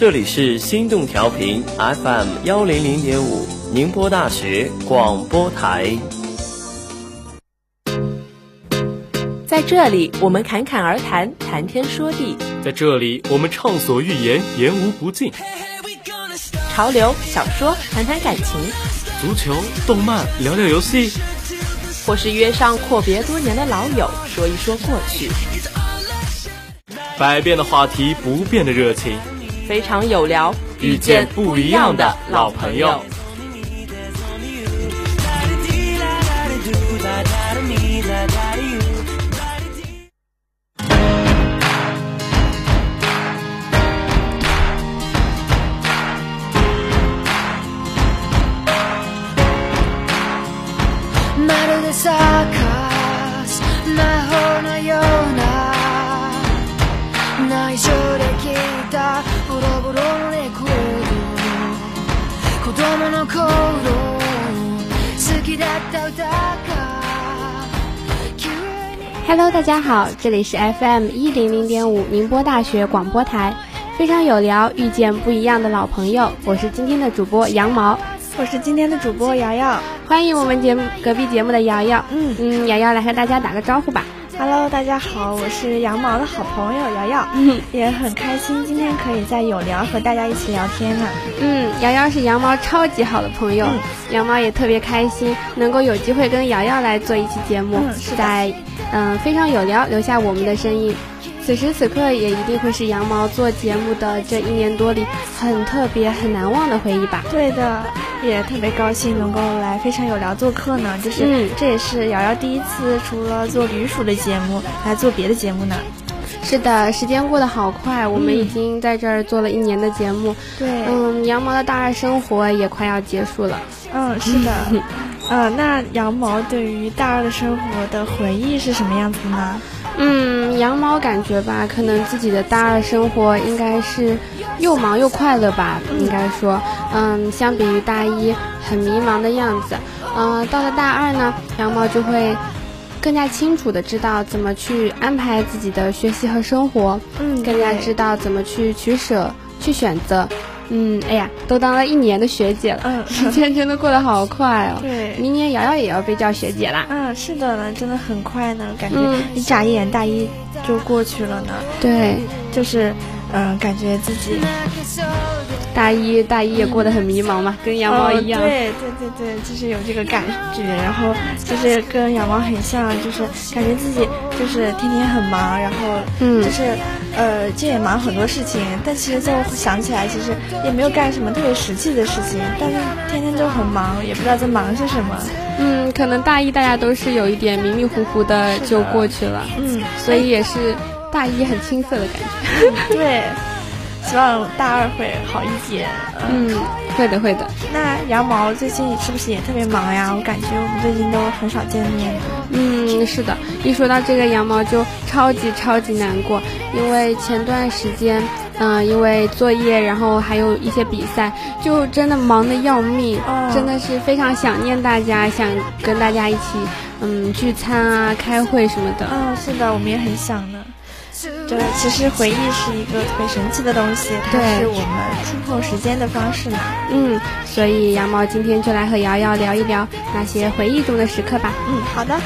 这里是心动调频 FM 幺零零点五，宁波大学广播台。在这里，我们侃侃而谈，谈天说地；在这里，我们畅所欲言，言无不尽。潮流小说，谈谈感情；足球动漫，聊聊游戏；或是约上阔别多年的老友，说一说过去。百变的话题，不变的热情。非常有聊，遇见不一样的老朋友。Hello，大家好，这里是 FM 一零零点五宁波大学广播台，非常有聊，遇见不一样的老朋友，我是今天的主播羊毛，我是今天的主播瑶瑶，欢迎我们节目隔壁节目的瑶瑶，嗯。嗯，瑶瑶来和大家打个招呼吧。Hello，大家好，我是羊毛的好朋友瑶瑶，也很开心今天可以在有聊和大家一起聊天呢。嗯，瑶瑶是羊毛超级好的朋友，羊毛也特别开心能够有机会跟瑶瑶来做一期节目，是在嗯非常有聊留下我们的声音。此时此刻也一定会是羊毛做节目的这一年多里很特别很难忘的回忆吧？对的，也特别高兴能够来非常有聊做客呢。就是这也是瑶瑶第一次除了做驴鼠的节目，来做别的节目呢。是的，时间过得好快，我们已经在这儿做了一年的节目。对，嗯，羊毛的大二生活也快要结束了。嗯，是的。嗯，那羊毛对于大二的生活的回忆是什么样子呢？嗯，羊毛感觉吧，可能自己的大二生活应该是又忙又快乐吧。应该说，嗯，相比于大一很迷茫的样子，嗯，到了大二呢，羊毛就会更加清楚的知道怎么去安排自己的学习和生活，嗯，更加知道怎么去取舍、去选择。嗯，哎呀，都当了一年的学姐了，嗯，时间真的过得好快哦。对，明年瑶瑶也要被叫学姐啦。嗯，是的呢，真的很快呢，感觉一眨眼大一就过去了呢。对，就是，嗯，感觉自己大一大一也过得很迷茫嘛，跟羊毛一样。对对对对，就是有这个感觉，然后就是跟羊毛很像，就是感觉自己就是天天很忙，然后嗯，就是。呃，这也忙很多事情，但其实就想起来，其实也没有干什么特别实际的事情，但是天天就很忙，也不知道在忙些什么。嗯，可能大一大家都是有一点迷迷糊糊的就过去了，嗯，所以也是大一很青涩的感觉。对。希望大二会好一点。嗯，会的，会的。那羊毛最近是不是也特别忙呀？我感觉我们最近都很少见面。嗯，是的。一说到这个羊毛，就超级超级难过，因为前段时间，嗯，因为作业，然后还有一些比赛，就真的忙得要命，真的是非常想念大家，想跟大家一起，嗯，聚餐啊，开会什么的。嗯，是的，我们也很想呢。对，其实回忆是一个特别神奇的东西，它是我们触碰时间的方式嘛。嗯，所以羊毛今天就来和瑶瑶聊一聊那些回忆中的时刻吧。嗯，好的。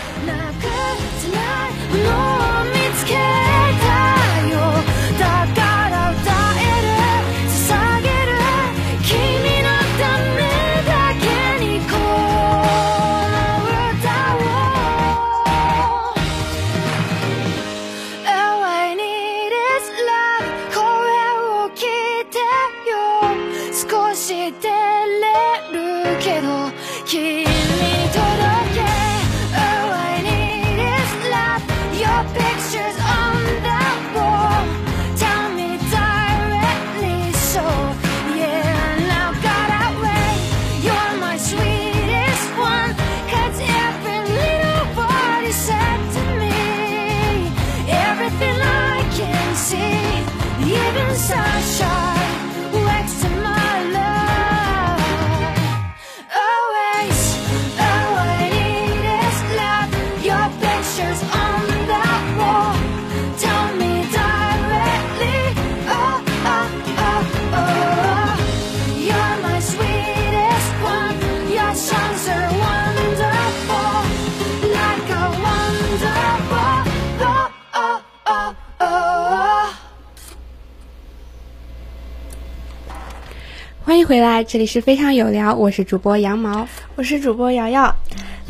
回来，这里是非常有聊，我是主播羊毛，我是主播瑶瑶。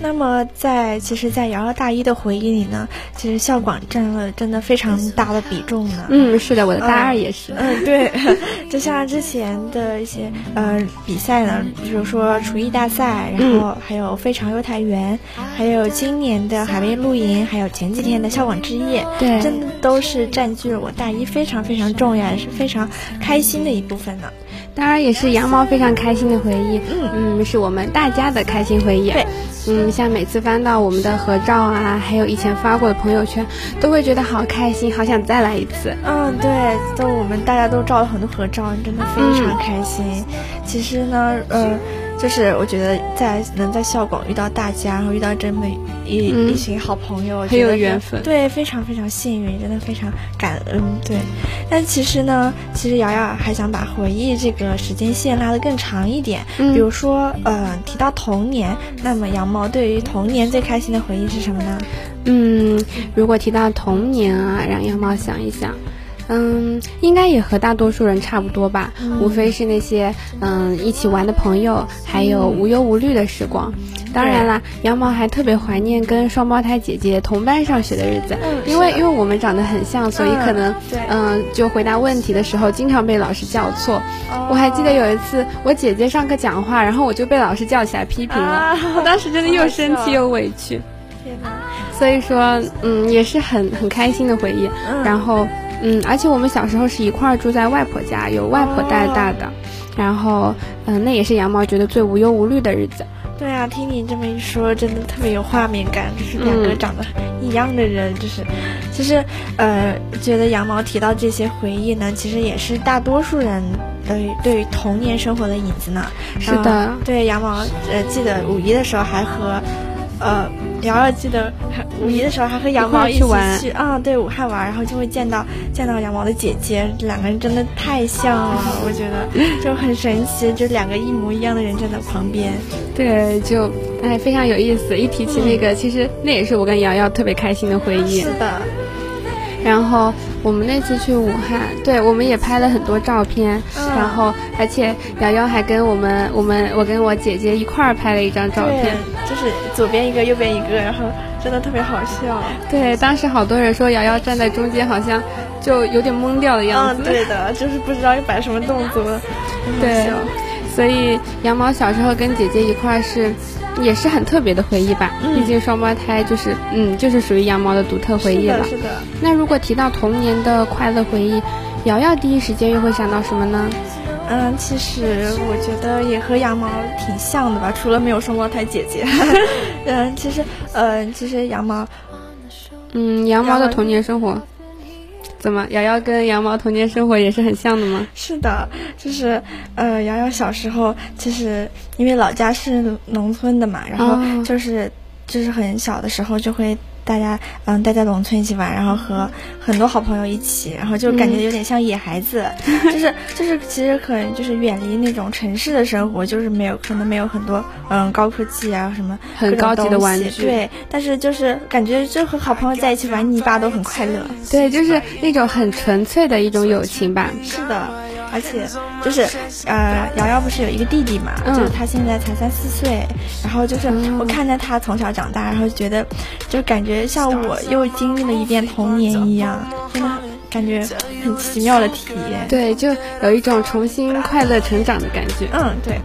那么在其实，在瑶瑶大一的回忆里呢，其实校广占了真的非常大的比重呢。嗯，是的，我的大二也是。嗯，对，就像之前的一些呃比赛呢，比如说厨艺大赛，然后还有非常优台园，还有今年的海边露营，还有前几天的校广之夜，对，真的都是占据了我大一非常非常重要，也是非常开心的一部分呢。当然也是羊毛非常开心的回忆，嗯嗯，是我们大家的开心回忆。对，嗯，像每次翻到我们的合照啊，还有以前发过的朋友圈，都会觉得好开心，好想再来一次。嗯，对，都我们大家都照了很多合照，真的非常开心。其实呢，呃。就是我觉得在能在校广遇到大家，然后遇到这么一一群好朋友，很有缘分。对，非常非常幸运，真的非常感恩。对，但其实呢，其实瑶瑶还想把回忆这个时间线拉得更长一点。嗯比如说，呃，提到童年，那么羊毛对于童年最开心的回忆是什么呢？嗯，如果提到童年啊，让羊毛想一想。嗯，应该也和大多数人差不多吧，无非是那些嗯一起玩的朋友，还有无忧无虑的时光。当然啦，羊毛还特别怀念跟双胞胎姐姐同班上学的日子，因为因为我们长得很像，所以可能嗯就回答问题的时候经常被老师叫错。我还记得有一次我姐姐上课讲话，然后我就被老师叫起来批评了，我当时真的又生气又委屈。天！所以说嗯也是很很开心的回忆。然后。嗯，而且我们小时候是一块儿住在外婆家，有外婆带大的，然后，嗯，那也是羊毛觉得最无忧无虑的日子。对啊，听你这么一说，真的特别有画面感，就是两个长得一样的人，就是，其实，呃，觉得羊毛提到这些回忆呢，其实也是大多数人对对于童年生活的影子呢。是的，对羊毛，呃，记得五一的时候还和。呃，瑶瑶记得五一的时候还和羊毛一起去啊，对武汉玩，然后就会见到见到羊毛的姐姐，两个人真的太像了，我觉得就很神奇，就两个一模一样的人站在旁边，对，就哎非常有意思。一提起那个，其实那也是我跟瑶瑶特别开心的回忆。是的。然后我们那次去武汉，对，我们也拍了很多照片。然后，而且瑶瑶还跟我们，我们我跟我姐姐一块儿拍了一张照片，就是左边一个，右边一个，然后真的特别好笑。对，当时好多人说瑶瑶站在中间，好像就有点懵掉的样子。对的，就是不知道要摆什么动作。对，所以羊毛小时候跟姐姐一块儿是。也是很特别的回忆吧，毕竟双胞胎就是，嗯，就是属于羊毛的独特回忆了。是的，那如果提到童年的快乐回忆，瑶瑶第一时间又会想到什么呢？嗯，其实我觉得也和羊毛挺像的吧，除了没有双胞胎姐姐。嗯，其实，嗯，其实羊毛，嗯，羊毛的童年生活。怎么，瑶瑶跟羊毛童年生活也是很像的吗？是的，就是，呃，瑶瑶小时候就是因为老家是农村的嘛，然后就是，就是很小的时候就会。大家嗯待在农村一起玩，然后和很多好朋友一起，然后就感觉有点像野孩子，就是就是其实可能就是远离那种城市的生活，就是没有可能没有很多嗯高科技啊什么很高级的玩具，对，但是就是感觉就和好朋友在一起玩泥巴都很快乐，对，就是那种很纯粹的一种友情吧。是的。而且就是，呃，瑶瑶不是有一个弟弟嘛，就是他现在才三四岁，然后就是我看着他从小长大，然后觉得，就感觉像我又经历了一遍童年一样，真的感觉很奇妙的体验。对，就有一种重新快乐成长的感觉。嗯，对。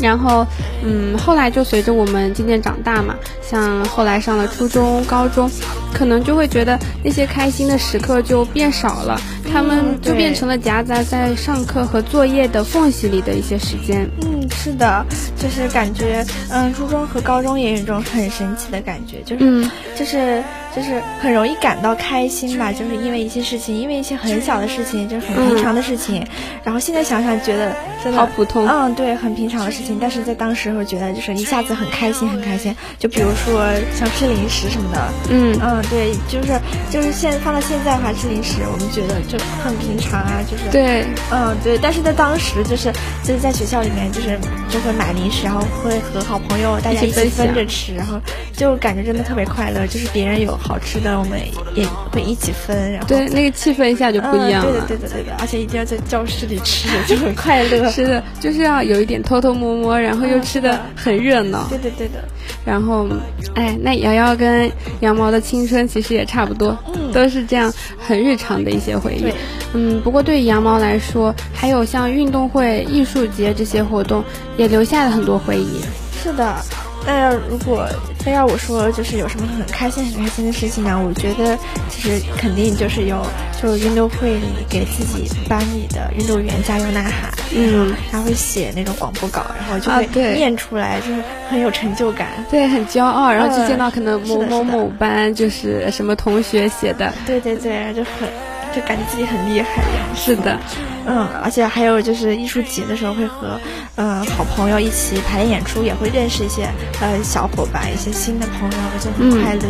然后，嗯，后来就随着我们渐渐长大嘛，像后来上了初中、高中，可能就会觉得那些开心的时刻就变少了，他们就变成了夹杂在上课和作业的缝隙里的一些时间。嗯，是的，就是感觉，嗯，初中和高中也有一种很神奇的感觉，就是，就是。就是很容易感到开心吧，就是因为一些事情，因为一些很小的事情，就是很平常的事情。然后现在想想，觉得真的好普通。嗯，对，很平常的事情，但是在当时会觉得就是一下子很开心，很开心。就比如说像吃零食什么的，嗯嗯，对，就是就是现放到现在的话，吃零食，我们觉得就很平常啊，就是对，嗯对，但是在当时就是就是在学校里面就是就会买零食，然后会和好朋友大家一起分着吃，然后就感觉真的特别快乐，就是别人有好吃的，我们也会一起分，然后对那个气氛一下就不一样了，对的对的对的，而且一定要在教室里吃，就很快乐，是的，就是要有一点偷偷摸摸，然后又吃的很热闹，对的对的，然后哎，那瑶瑶跟羊毛的青春其实也差不多，嗯，都是这样很日常的一些回忆，嗯，不过对于羊毛来说，还有像运动会、艺术节这些活动，也留下了很多回忆，是的。那要如果非要我说，就是有什么很开心很开心的事情呢？我觉得其实肯定就是有，就运动会里给自己班里的运动员加油呐喊，嗯，他会写那种广播稿，然后就会念出来，就是很有成就感，对，很骄傲，然后就见到可能某某某班就是什么同学写的，对对对，就很。就感觉自己很厉害一样。是的，嗯，而且还有就是艺术节的时候会和，嗯，好朋友一起排练演出，也会认识一些呃小伙伴，一些新的朋友，就很快乐。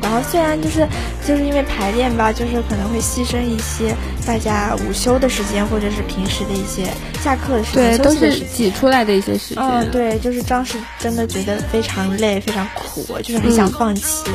然后虽然就是就是因为排练吧，就是可能会牺牲一些大家午休的时间，或者是平时的一些下课的时间，对，都是挤出来的一些时间。嗯，对，就是当时真的觉得非常累，非常苦，就是很想放弃。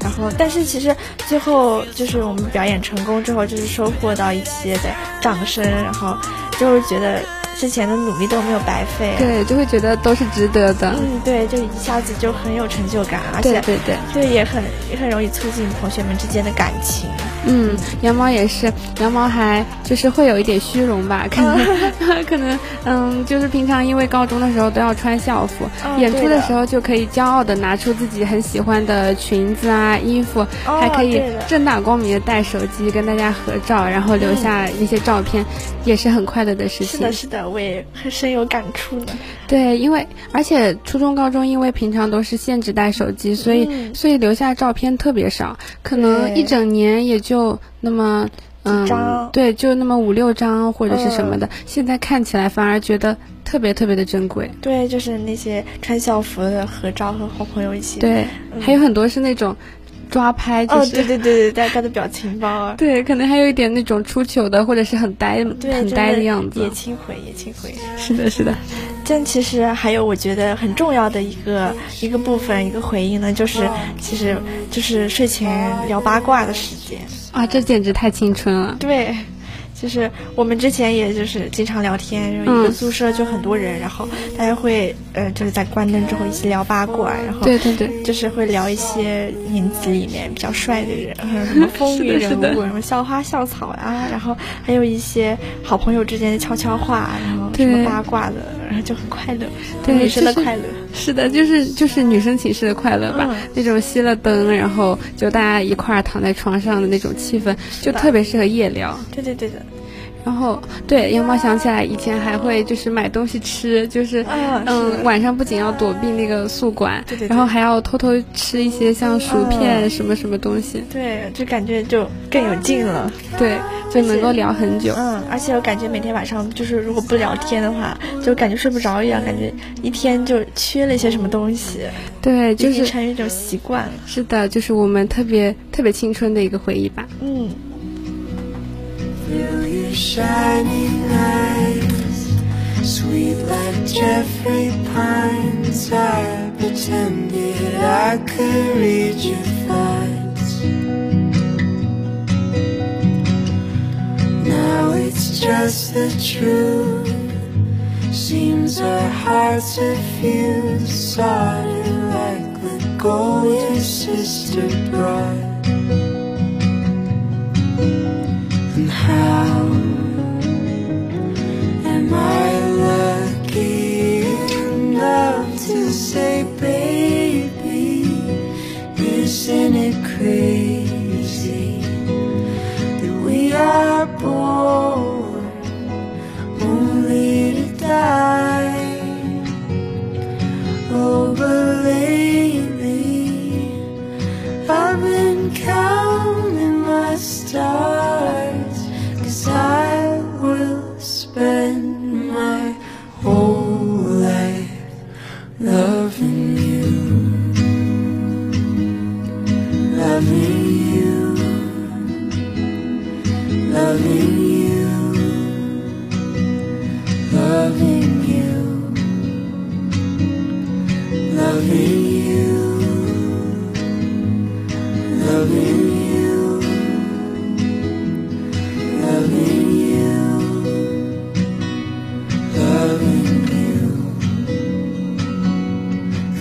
然后，但是其实最后就是我们表演成功之后，就是收获到一些的掌声，然后就是觉得。之前的努力都没有白费，对，就会觉得都是值得的。嗯，对，就一下子就很有成就感，而且对对对，也很也很容易促进同学们之间的感情。嗯，羊毛也是，羊毛还就是会有一点虚荣吧，可能 可能嗯，就是平常因为高中的时候都要穿校服，演出的时候就可以骄傲的拿出自己很喜欢的裙子啊、衣服，还可以正大光明的带手机跟大家合照，然后留下那些照片，也是很快乐的事情。是的，是的。我也很深有感触呢。对，因为而且初中、高中因为平常都是限制带手机，所以所以留下照片特别少，可能一整年也就那么嗯，对，就那么五六张或者是什么的。现在看起来反而觉得特别特别的珍贵。对，就是那些穿校服的合照和好朋友一起。对，还有很多是那种。抓拍就是对对对对，大家的表情包啊，对，可能还有一点那种出糗的，或者是很呆很呆的样子，也轻回也轻回，是的，是的。但其实还有我觉得很重要的一个一个部分，一个回应呢，就是其实就是睡前聊八卦的时间啊，这简直太青春了，对。就是我们之前也就是经常聊天，然后一个宿舍就很多人，然后大家会呃就是在关灯之后一起聊八卦，然后对对对，就是会聊一些名字里面比较帅的人，什么 风云人物，什么校花校草啊，然后还有一些好朋友之间的悄悄话，然后什么八卦的，然后就很快乐，对女生的快乐，是的，就是就是女生寝室的快乐吧，那种熄了灯，然后就大家一块儿躺在床上的那种气氛，就特别适合夜聊，对对对的。然后，对羊毛想起来，以前还会就是买东西吃，就是嗯，晚上不仅要躲避那个宿管，对对，然后还要偷偷吃一些像薯片什么什么东西，对，就感觉就更有劲了，对，就能够聊很久，嗯，而且我感觉每天晚上就是如果不聊天的话，就感觉睡不着一样，感觉一天就缺了一些什么东西，对，就是成一种习惯，是的，就是我们特别特别青春的一个回忆吧，嗯。Feel your shining eyes, sweet like Jeffrey Pines. I pretended I could read your thoughts. Now it's just the truth. Seems our hearts are fused, solid like the gold your sister brought. How am I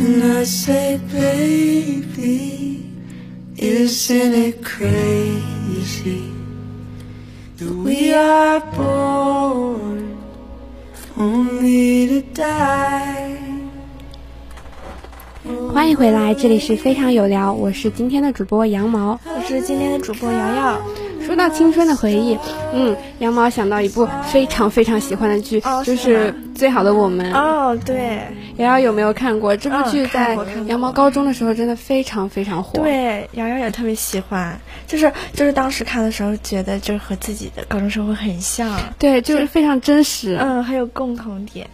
And I say, baby, isn't it crazy that we are born only to die? 欢迎回来，这里是非常有聊，我是今天的主播羊毛。我是今天的主播瑶瑶。说到青春的回忆，嗯，羊毛想到一部非常非常喜欢的剧，哦就是《最好的我们》。哦，对瑶瑶有没有看过这部剧？在羊毛高中的时候真的非常非常火。，对，瑶瑶也特别喜欢，就是就是当时看的时候觉得就是和自己的高中生活很像，对，就是非常真实。嗯，还有共同点。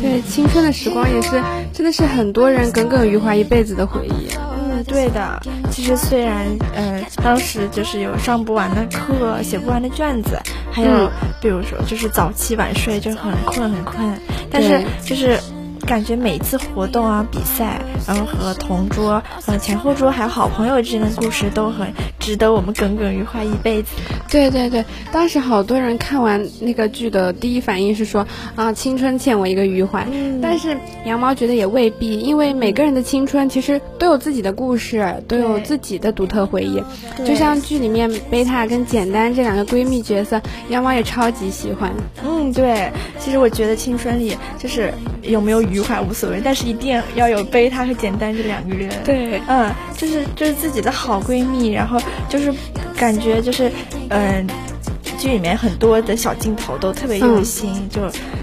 对，青春的时光也是，真的是很多人耿耿于怀一辈子的回忆。嗯，对的。其实虽然呃，当时就是有上不完的课、写不完的卷子，还有、嗯比如说就是早起晚睡，就是很困很困，但是就是。感觉每一次活动啊、比赛，然后和同桌、呃前后桌还有好朋友之间的故事，都很值得我们耿耿于怀一辈子。对对对，当时好多人看完那个剧的第一反应是说啊，青春欠我一个余怀。嗯但是羊毛觉得也未必，因为每个人的青春其实都有自己的故事，都有自己的独特回忆。就像剧里面贝塔跟简单这两个闺蜜角色，羊毛也超级喜欢。嗯，对，其实我觉得青春里就是有没有余怀无所谓，但是一定要有贝塔和简单这两个人。，对，嗯，就是就是自己的好闺蜜，然后就是感觉就是嗯。剧里面很多的小镜头都特别用心，就，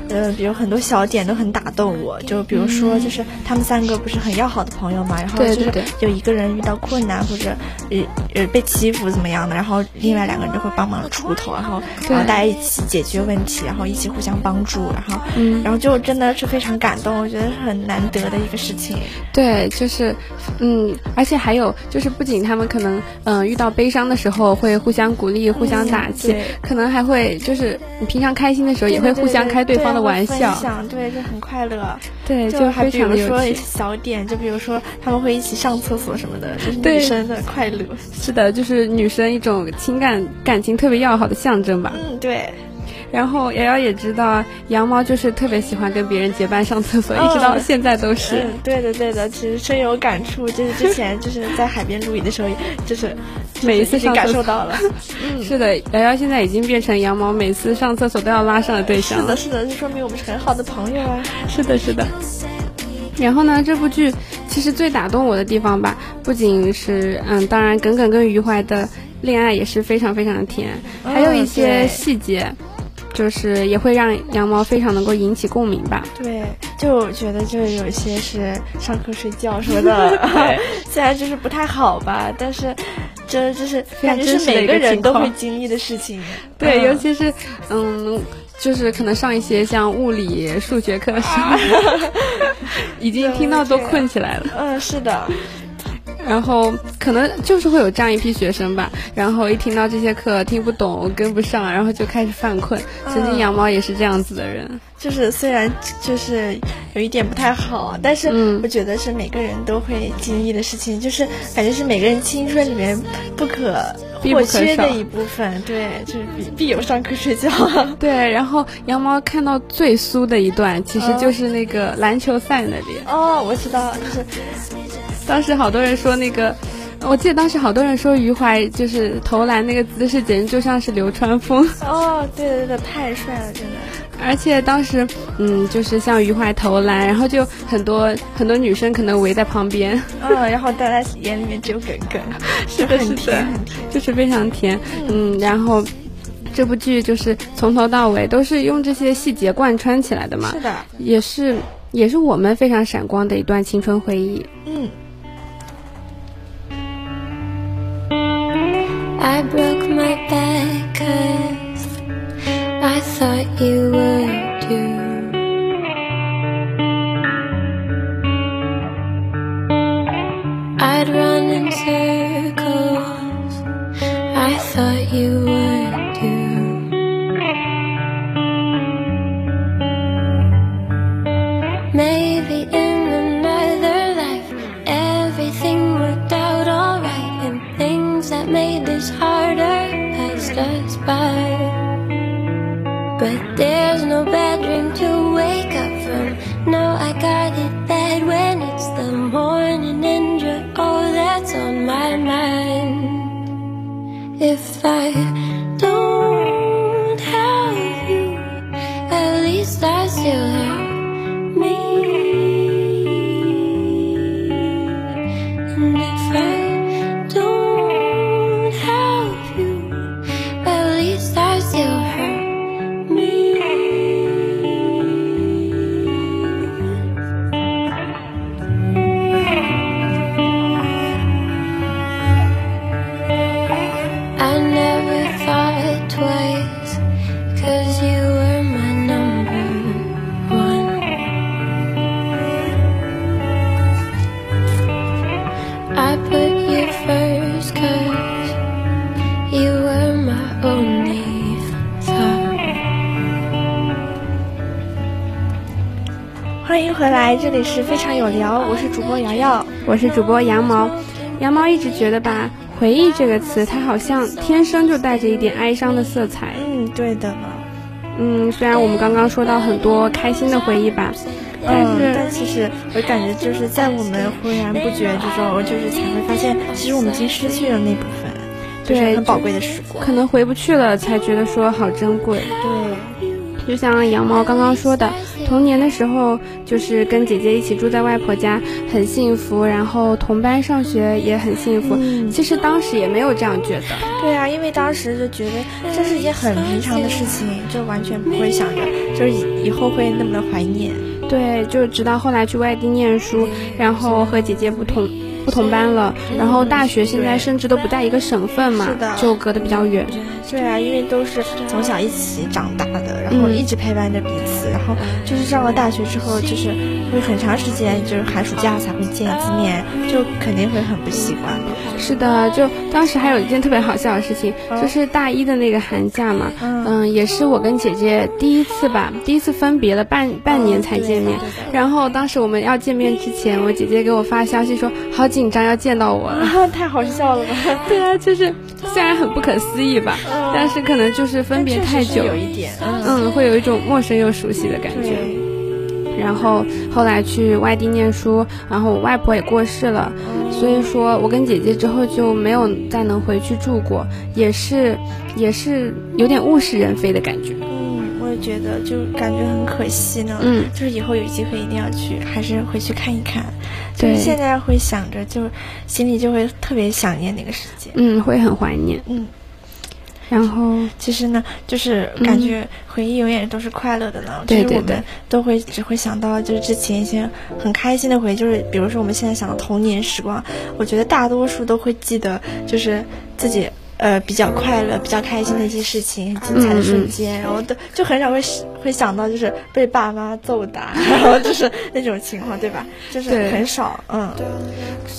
呃，比如很多小点都很打动我。就比如说，就是他们三个不是很要好的朋友嘛，然后就是对对有一个人遇到困难或者呃呃被欺负怎么样的，然后另外两个人就会帮忙出头，然后然后大家一起解决问题，然后一起互相帮助，然后嗯然后就真的是非常感动，我觉得是很难得的一个事情。对，就是，嗯，而且还有就是，不仅他们可能，嗯、遇到悲伤的时候会互相鼓励、互相打气，对可能还会就是你平常开心的时候也会互相开对方的玩笑，对，就很快乐。对，就还比如说趣。小点，就比如说他们会一起上厕所什么的，就是对女生的快乐。是的，就是女生一种情感感情特别要好的象征吧。嗯，对，然后瑶瑶也知道，羊毛就是特别喜欢跟别人结伴上厕所，一直到嗯现在都是。嗯，对的，对的，其实深有感触。就是之前就是在海边露营的时候，就是每一次上厕所受到了。嗯，是的，瑶瑶现在已经变成羊毛每次上厕所都要拉上的对象了是的，。是的，这说明我们是很好的朋友啊。是的，是的。然后呢，这部剧其实最打动我的地方吧，不仅是嗯，当然耿耿跟余淮的恋爱也是非常非常的甜，还有一些细节，就是也会让羊毛非常能够引起共鸣吧。对，就我觉得就有些是上课睡觉什么的 虽然就是不太好吧，但是这就是感觉是每个人都会经历的事情。对，嗯尤其是嗯，就是可能上一些像物理、数学课的时候，已经听到都困起来了。嗯，是的，然后可能就是会有这样一批学生吧，然后一听到这些课听不懂、跟不上，然后就开始犯困。曾经羊毛也是这样子的人。就是虽然就是有一点不太好，但是嗯我觉得是每个人都会经历的事情，就是感觉是每个人青春里面不可必不可或缺的一部分。对，就是必必有上课睡觉。对，然后羊毛看到最酥的一段，其实就是那个篮球赛那里。哦，我知道，就是当时好多人说那个。我记得当时好多人说余淮就是投篮那个姿势，简直就像是流川枫。哦，对对对，太帅了，真的。而且当时，嗯，就是像余淮投篮，然后就很多很多女生可能围在旁边，嗯，然后大家眼里面只有梗梗，是的，是很甜。就是非常甜。嗯，然后这部剧就是从头到尾都是用这些细节贯穿起来的嘛，是的，也是也是我们非常闪光的一段青春回忆。嗯。I broke my back 'cause I thought you would I don't have you, at least I still have 回来，这里是非常有聊，我是主播瑶瑶。我是主播羊毛。羊毛一直觉得吧，回忆这个词，它好像天生就带着一点哀伤的色彩。嗯，对的呢。嗯，虽然我们刚刚说到很多开心的回忆吧，但嗯，是但其实我感觉就是在我们浑然不觉之中，就是才会发现，其实我们已经失去了那部分，就是对很宝贵的时光。可能回不去了，才觉得说好珍贵。对，就像羊毛刚刚说的，童年的时候就是跟姐姐一起住在外婆家，很幸福，然后同班上学也很幸福。嗯其实当时也没有这样觉得，对啊，因为当时就觉得这是一件很平常的事情，就完全不会想着就是以以后会那么的怀念。对，就直到后来去外地念书，然后和姐姐不同不同班了，然后大学现在甚至都不在一个省份嘛，就隔得比较远。对啊，因为都是从小一起长大的，然后嗯。一直陪伴着彼此，然后就是上了大学之后，就是会很长时间，就是寒暑假才会见一次面，就肯定会很不习惯。是的，就当时还有一件特别好笑的事情，就是大一的那个寒假嘛，嗯嗯，也是我跟姐姐第一次吧，第一次分别了半半年才见面。然后当时我们要见面之前，我姐姐给我发消息说好紧张要见到我了。啊，太好笑了吧？对啊，就是虽然很不可思议吧，但是可能就是分别太久，有一点，嗯，嗯，会有一种陌生又熟悉的感觉。对，然后后来去外地念书，然后我外婆也过世了，所以说我跟姐姐之后就没有再能回去住过，也是也是有点物是人非的感觉。嗯，我也觉得就感觉很可惜呢。嗯就是以后有机会一定要去，还是回去看一看。就是对现在会想着，就心里就会特别想念那个时间。嗯，会很怀念。嗯，然后其实呢，就是感觉回忆永远都是快乐的呢。嗯对对对就是我们都会只会想到就是之前一些很开心的回忆，就是比如说我们现在想到童年时光，我觉得大多数都会记得就是自己。呃，比较快乐、比较开心的一些事情，很精彩的嗯瞬间，然后都就很少会会想到就是被爸妈揍打，然后就是那种情况，对吧？就是很少，嗯，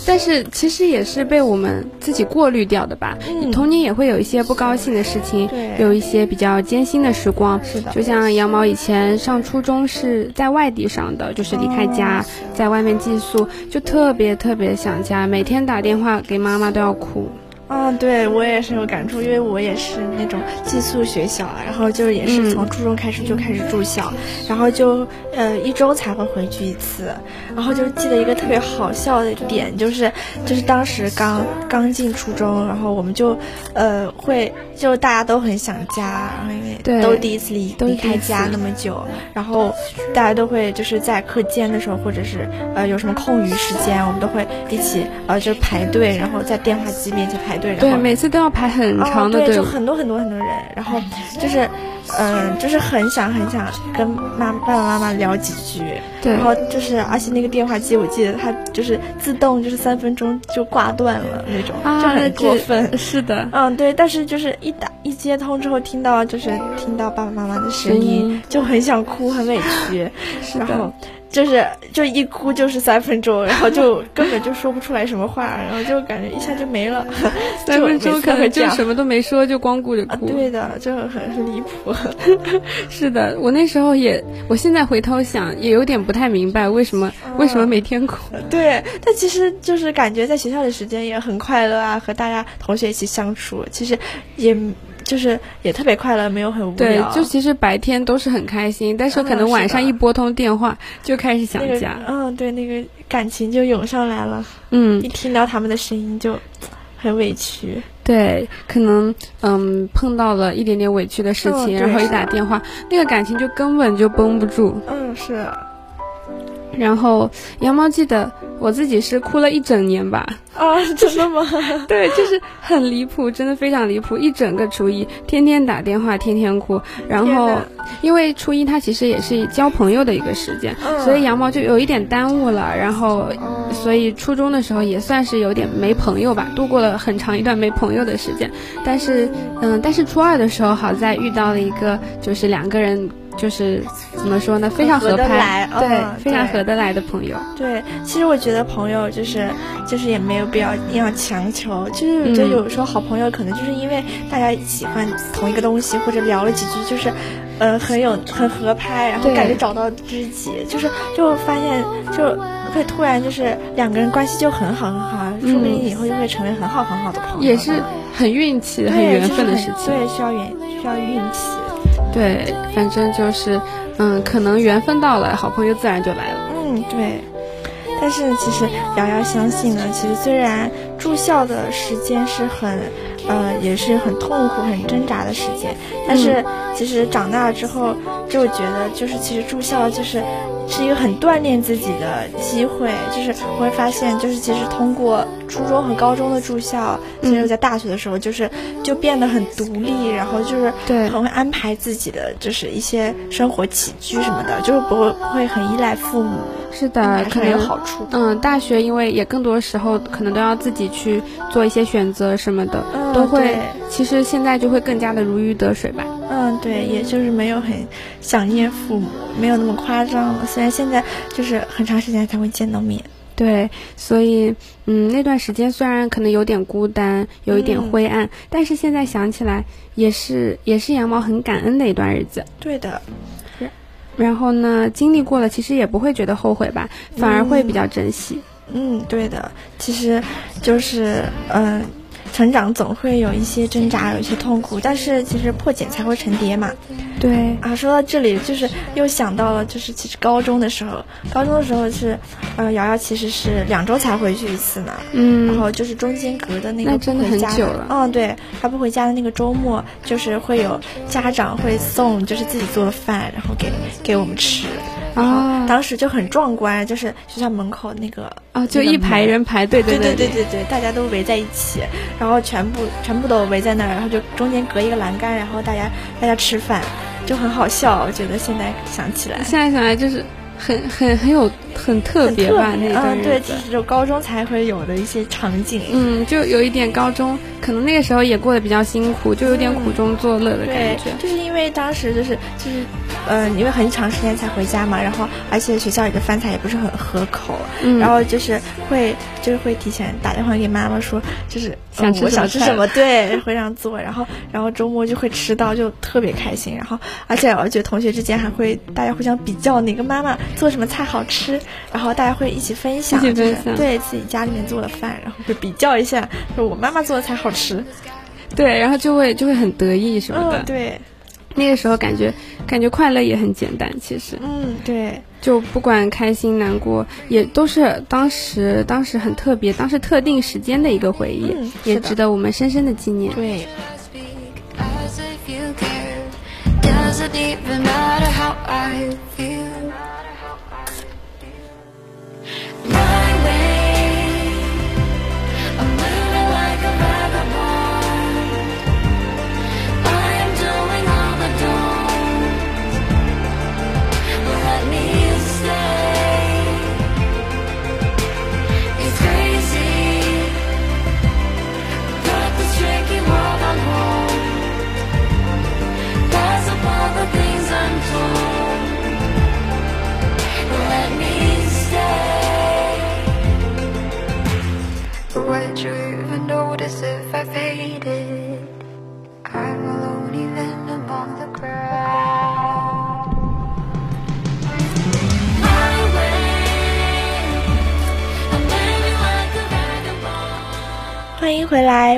但是其实也是被我们自己过滤掉的吧。嗯童年也会有一些不高兴的事情，对有一些比较艰辛的时光。是的就像羊毛以前上初中是在外地上的，就是离开家，哦在外面寄宿，就特别特别想家，每天打电话给妈妈都要哭。嗯，对我也是有感触，因为我也是那种寄宿学校，然后就也是嗯。从初中开始就开始住校，然后就呃一周才会回去一次，然后就记得一个特别好笑的点，就是就是当时刚刚进初中，然后我们就呃会就大家都很想家，然后因为都第一次离离开家那么久，然后大家都会就是在课间的时候，或者是呃有什么空余时间，我们都会一起呃就是排队，然后在电话机面前排队，然对，后每次都要排很长的哦、对，队。就很多很多很多人，然后就是，嗯、就是很想很想跟妈爸爸妈妈聊几句，对然后就是而且那个电话机我记得它就是自动就是三分钟就挂断了那种，啊，就很过分。是的，嗯，对，但是就是一打一接通之后，听到就是听到爸爸妈妈的声声音，音就很想哭，很委屈。是然后的，就是就一哭就是三分钟，然后就根本就说不出来什么话，然后就感觉一下就没了。三分钟可能就。什么都没说，就光顾着哭。对的，就很很离谱。是的，我那时候也，我现在回头想，也有点不太明白为什么为什么每天哭。对，但其实就是感觉在学校的时间也很快乐啊，和大家同学一起相处，其实也。就是也特别快乐，没有很无聊。对，就其实白天都是很开心，但是可能晚上一拨通电话就开始想家。嗯，对，那个感情就涌上来了。嗯，一听到他们的声音就很委屈。对，可能嗯碰到了一点点委屈的事情，然后一打电话，那个感情就根本就绷不住。嗯，是。然后羊毛记得我自己是哭了一整年吧？啊，真的吗？对，就是很离谱，真的非常离谱。一整个初一，天天打电话，天天哭。然后，因为初一它其实也是交朋友的一个时间，所以羊毛就有一点耽误了。然后，所以初中的时候也算是有点没朋友吧，度过了很长一段没朋友的时间。但是，嗯，但是初二的时候，好在遇到了一个，就是两个人。就是怎么说呢，非常合拍，对，非常合得来的朋友。对，其实我觉得朋友就是就是也没有必要硬要强求，就是我觉得有时候好朋友可能就是因为大家喜欢同一个东西，或者聊了几句，就是呃很有很合拍，然后感觉找到知己，就是就发现就会突然就是两个人关系就很好很好，说不定以后就会成为很好很好的朋友。也是很运气、很缘分的事情，对，需要缘需要运气。对，反正就是，嗯，可能缘分到了，好朋友自然就来了。嗯，对。但是其实瑶瑶相信呢，其实虽然住校的时间是很，呃，也是很痛苦、很挣扎的时间，但是其实长大了之后就觉得，就是其实住校就是。是一个很锻炼自己的机会，就是我会发现，就是其实通过初中和高中的住校，其实在大学的时候，就是就变得很独立，然后就是对很会安排自己的，就是一些生活起居什么的，就是不会不会很依赖父母。是的，可能有好处。嗯，大学因为也更多时候可能都要自己去做一些选择什么的，都会。其实现在就会更加的如鱼得水吧。嗯，对，也就是没有很想念父母，没有那么夸张了。虽然现在就是很长时间才会见到面。对，所以嗯，那段时间虽然可能有点孤单，有一点灰暗，但是现在想起来也是也是羊毛很感恩的一段日子。对的。然后呢，经历过了，其实也不会觉得后悔吧，反而会比较珍惜。嗯，对的，其实就是嗯。成长总会有一些挣扎，有一些痛苦，但是其实破茧才会成蝶嘛。对啊，说到这里，就是又想到了，就是其实高中的时候，高中的时候是，呃，瑶瑶其实是两周才回去一次嘛。嗯。然后就是中间隔的那个不回家，嗯，对，他不回家的那个周末，就是会有家长会送，就是自己做的饭，然后给给我们吃。啊，当时就很壮观，就是学校门口那个啊，就一排人排队，对对对对对，大家都围在一起，然后全部全部都围在那儿，然后就中间隔一个栏杆，然后大家大家吃饭，就很好笑。我觉得现在想起来，现在想来就是很很很有。很特别吧，那个对，就是高中才会有的一些场景。嗯，就有一点高中，可能那个时候也过得比较辛苦，就有点苦中作乐的感觉。就是因为当时就是就是，嗯，因为很长时间才回家嘛，然后而且学校里的饭菜也不是很合口，嗯然后就是会就是会提前打电话给妈妈说，就是想吃想吃什么，对，会这样做，然后然后周末就会吃到，就特别开心。然后而且我觉得同学之间还会大家互相比较哪个妈妈做什么菜好吃。然后大家会一起分享，对自己家里面做的饭，然后会比较一下，说我妈妈做的才好吃，对，然后就会就会很得意什么的，对，那个时候感觉感觉快乐也很简单，其实，嗯，对，就不管开心难过，也都是当时当时很特别，当时特定时间的一个回忆，也值得我们深深的纪念，对。Doesn't even matter how I feel?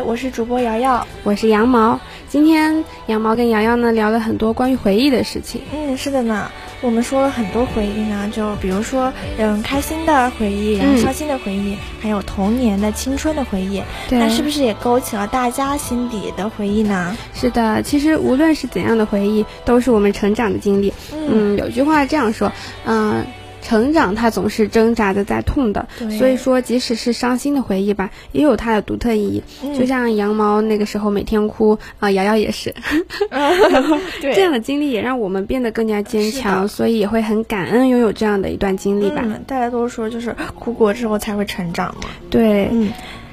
我是主播瑶瑶，我是羊毛。今天羊毛跟瑶瑶呢聊了很多关于回忆的事情。嗯，是的呢。我们说了很多回忆呢，就比如说，嗯，开心的回忆，然后伤心的回忆，还有童年的青春的回忆。那是不是也勾起了大家心底的回忆呢？是的，其实无论是怎样的回忆，都是我们成长的经历。嗯，有句话这样说，嗯。成长，它总是挣扎的在痛的，所以说，即使是伤心的回忆吧，也有它的独特意义。就像羊毛那个时候每天哭啊，瑶瑶也是，然后这样的经历也让我们变得更加坚强，所以也会很感恩拥有这样的一段经历吧。大家都说，就是哭过之后才会成长嘛。对，嗯。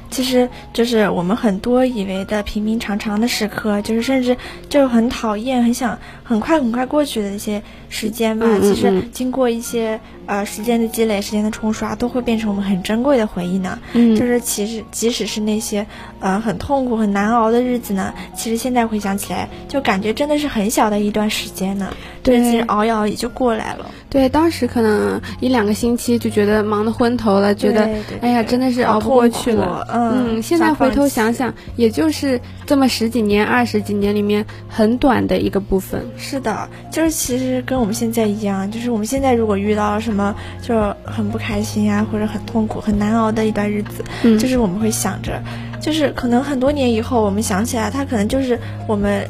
其实就是我们很多以为的平平常常的时刻，就是甚至就很讨厌、很想很快很快过去的一些时间吧。其实经过一些呃时间的积累、时间的冲刷，都会变成我们很珍贵的回忆呢。嗯，就是其实即使是那些呃很痛苦、很难熬的日子呢，其实现在回想起来，就感觉真的是很小的一段时间呢。对，其实熬一熬也就过来了。对，当时可能一两个星期就觉得忙得昏头了，觉得哎呀，真的是熬不过去了。嗯，现在回头想想，也就是这么十几年、二十几年里面很短的一个部分。是的，就是其实跟我们现在一样，就是我们现在如果遇到了什么就很不开心啊，或者很痛苦、很难熬的一段日子，就是我们会想着，就是可能很多年以后我们想起来，它可能就是我们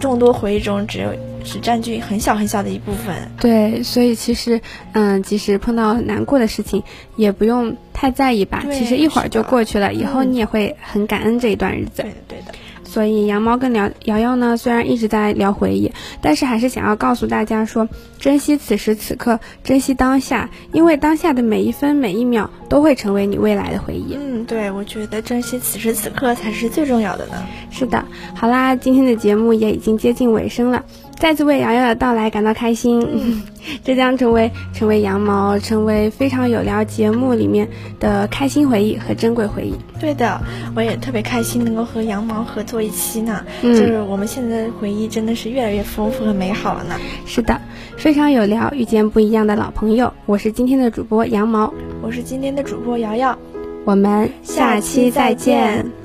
众多回忆中只有。只占据很小很小的一部分。对，所以其实，嗯，即使碰到难过的事情，也不用太在意吧。其实一会儿就过去了，以后你也会很感恩这一段日子。对的，对的。所以羊毛跟聊瑶瑶呢，虽然一直在聊回忆，但是还是想要告诉大家说，珍惜此时此刻，珍惜当下，因为当下的每一分每一秒都会成为你未来的回忆。嗯，对，我觉得珍惜此时此刻才是最重要的呢。是的，好啦，今天的节目也已经接近尾声了。再次为瑶瑶的到来感到开心，这将成为成为羊毛，成为非常有聊节目里面的开心回忆和珍贵回忆。对的，我也特别开心能够和羊毛合作一期呢，就是我们现在的回忆真的是越来越丰富和美好了呢。是的，非常有聊，遇见不一样的老朋友。我是今天的主播羊毛，我是今天的主播瑶瑶，我们下期再见。